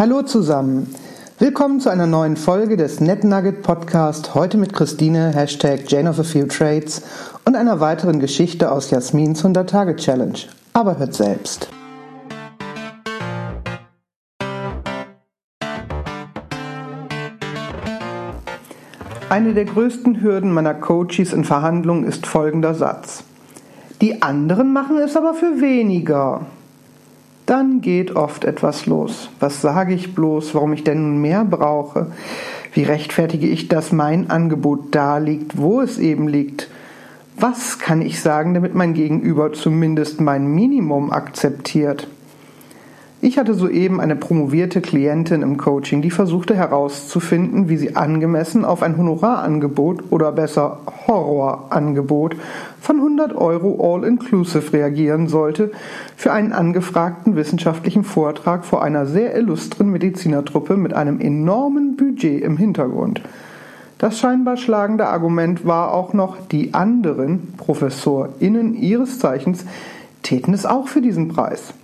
Hallo zusammen. Willkommen zu einer neuen Folge des NetNugget Podcast. Heute mit Christine, Hashtag Jane of a Few Trades und einer weiteren Geschichte aus Jasmins 100-Tage-Challenge. Aber hört selbst. Eine der größten Hürden meiner Coaches in Verhandlungen ist folgender Satz. Die anderen machen es aber für weniger. Dann geht oft etwas los. Was sage ich bloß, warum ich denn nun mehr brauche? Wie rechtfertige ich, dass mein Angebot da liegt, wo es eben liegt? Was kann ich sagen, damit mein Gegenüber zumindest mein Minimum akzeptiert? Ich hatte soeben eine promovierte Klientin im Coaching, die versuchte herauszufinden, wie sie angemessen auf ein Honorarangebot oder besser Horrorangebot von 100 Euro All-Inclusive reagieren sollte für einen angefragten wissenschaftlichen Vortrag vor einer sehr illustren Medizinertruppe mit einem enormen Budget im Hintergrund. Das scheinbar schlagende Argument war auch noch, die anderen ProfessorInnen ihres Zeichens täten es auch für diesen Preis.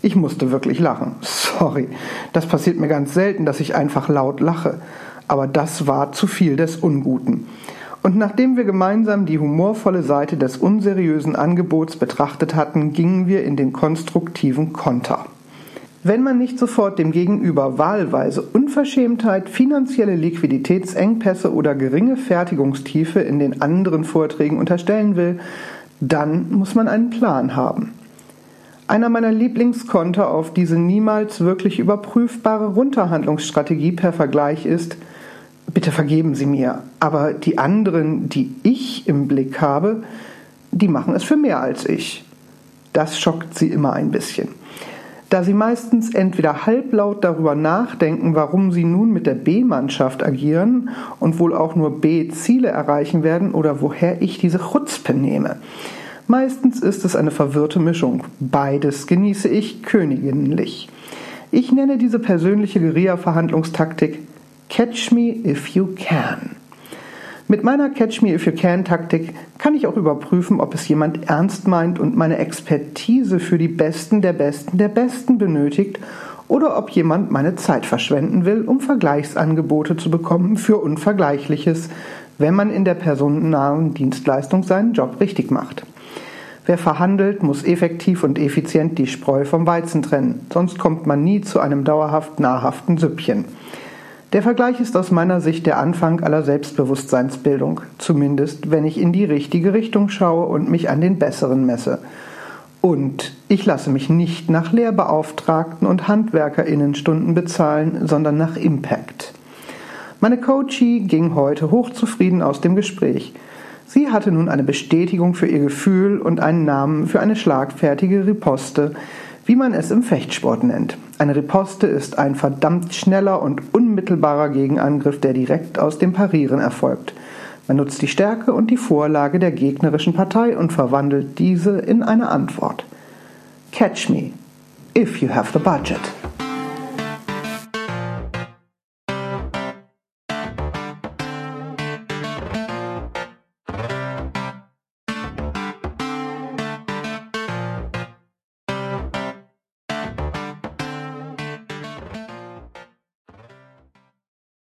Ich musste wirklich lachen. Sorry, das passiert mir ganz selten, dass ich einfach laut lache. Aber das war zu viel des Unguten. Und nachdem wir gemeinsam die humorvolle Seite des unseriösen Angebots betrachtet hatten, gingen wir in den konstruktiven Konter. Wenn man nicht sofort dem Gegenüber wahlweise Unverschämtheit, finanzielle Liquiditätsengpässe oder geringe Fertigungstiefe in den anderen Vorträgen unterstellen will, dann muss man einen Plan haben. Einer meiner Lieblingskonter auf diese niemals wirklich überprüfbare Runterhandlungsstrategie per Vergleich ist, bitte vergeben Sie mir, aber die anderen, die ich im Blick habe, die machen es für mehr als ich. Das schockt sie immer ein bisschen. Da sie meistens entweder halblaut darüber nachdenken, warum sie nun mit der B-Mannschaft agieren und wohl auch nur B-Ziele erreichen werden oder woher ich diese Chutzpe nehme. Meistens ist es eine verwirrte Mischung. Beides genieße ich königinlich. Ich nenne diese persönliche Guerilla-Verhandlungstaktik Catch Me If You Can. Mit meiner Catch Me If You Can Taktik kann ich auch überprüfen, ob es jemand ernst meint und meine Expertise für die Besten der Besten der Besten benötigt oder ob jemand meine Zeit verschwenden will, um Vergleichsangebote zu bekommen für Unvergleichliches, wenn man in der personennahen Dienstleistung seinen Job richtig macht. Wer verhandelt, muss effektiv und effizient die Spreu vom Weizen trennen, sonst kommt man nie zu einem dauerhaft nahrhaften Süppchen. Der Vergleich ist aus meiner Sicht der Anfang aller Selbstbewusstseinsbildung, zumindest wenn ich in die richtige Richtung schaue und mich an den Besseren messe. Und ich lasse mich nicht nach Lehrbeauftragten und Handwerkerinnenstunden bezahlen, sondern nach Impact. Meine Coachie ging heute hochzufrieden aus dem Gespräch. Sie hatte nun eine Bestätigung für ihr Gefühl und einen Namen für eine schlagfertige Riposte, wie man es im Fechtsport nennt. Eine Riposte ist ein verdammt schneller und unmittelbarer Gegenangriff, der direkt aus dem Parieren erfolgt. Man nutzt die Stärke und die Vorlage der gegnerischen Partei und verwandelt diese in eine Antwort. Catch me if you have the budget.